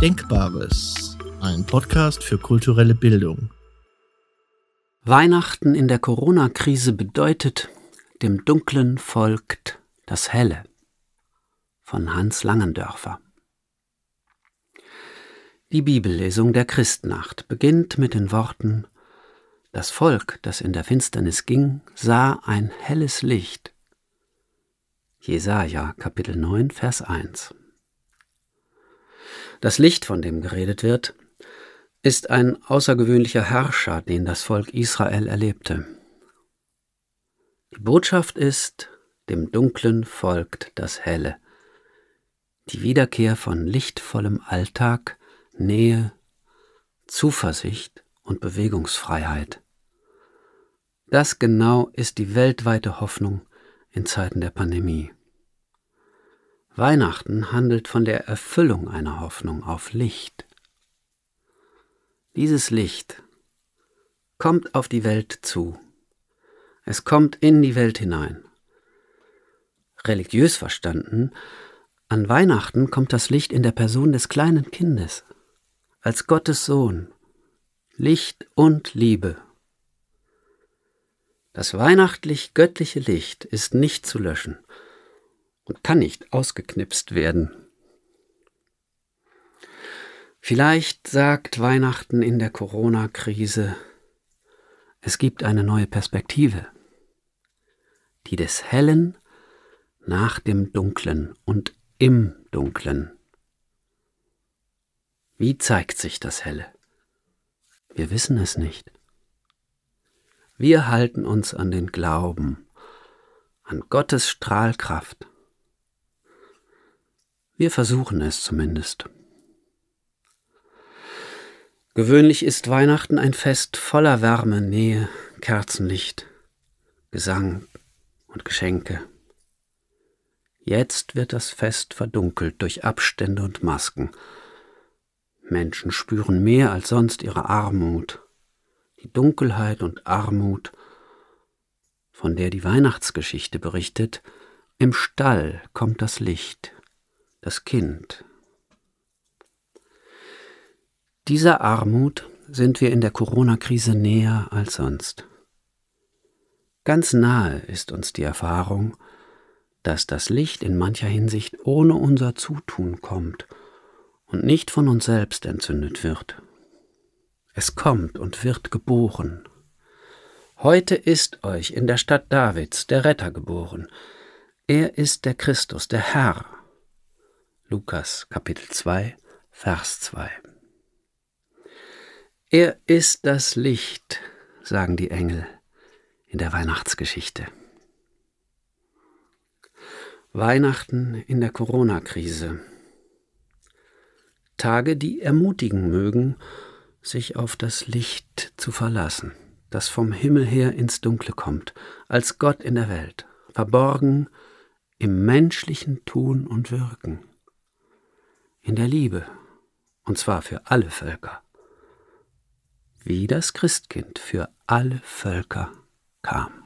Denkbares, ein Podcast für kulturelle Bildung. Weihnachten in der Corona-Krise bedeutet, dem Dunklen folgt das Helle von Hans Langendörfer. Die Bibellesung der Christnacht beginnt mit den Worten Das Volk, das in der Finsternis ging, sah ein helles Licht. Jesaja Kapitel 9 Vers 1 Das Licht, von dem geredet wird, ist ein außergewöhnlicher Herrscher, den das Volk Israel erlebte. Die Botschaft ist, dem Dunklen folgt das Helle. Die Wiederkehr von lichtvollem Alltag, Nähe, Zuversicht und Bewegungsfreiheit. Das genau ist die weltweite Hoffnung in Zeiten der Pandemie. Weihnachten handelt von der Erfüllung einer Hoffnung auf Licht. Dieses Licht kommt auf die Welt zu. Es kommt in die Welt hinein. Religiös verstanden, an Weihnachten kommt das Licht in der Person des kleinen Kindes, als Gottes Sohn, Licht und Liebe. Das weihnachtlich göttliche Licht ist nicht zu löschen und kann nicht ausgeknipst werden. Vielleicht sagt Weihnachten in der Corona-Krise, es gibt eine neue Perspektive, die des Hellen nach dem Dunklen und im Dunklen. Wie zeigt sich das Helle? Wir wissen es nicht. Wir halten uns an den Glauben, an Gottes Strahlkraft. Wir versuchen es zumindest. Gewöhnlich ist Weihnachten ein Fest voller Wärme, Nähe, Kerzenlicht, Gesang und Geschenke. Jetzt wird das Fest verdunkelt durch Abstände und Masken. Menschen spüren mehr als sonst ihre Armut, die Dunkelheit und Armut, von der die Weihnachtsgeschichte berichtet, im Stall kommt das Licht, das Kind, dieser Armut sind wir in der Corona-Krise näher als sonst. Ganz nahe ist uns die Erfahrung, dass das Licht in mancher Hinsicht ohne unser Zutun kommt und nicht von uns selbst entzündet wird. Es kommt und wird geboren. Heute ist euch in der Stadt Davids der Retter geboren. Er ist der Christus, der Herr. Lukas Kapitel 2, Vers 2. Er ist das Licht, sagen die Engel in der Weihnachtsgeschichte. Weihnachten in der Corona-Krise. Tage, die ermutigen mögen, sich auf das Licht zu verlassen, das vom Himmel her ins Dunkle kommt, als Gott in der Welt, verborgen im menschlichen Tun und Wirken, in der Liebe, und zwar für alle Völker wie das Christkind für alle Völker kam.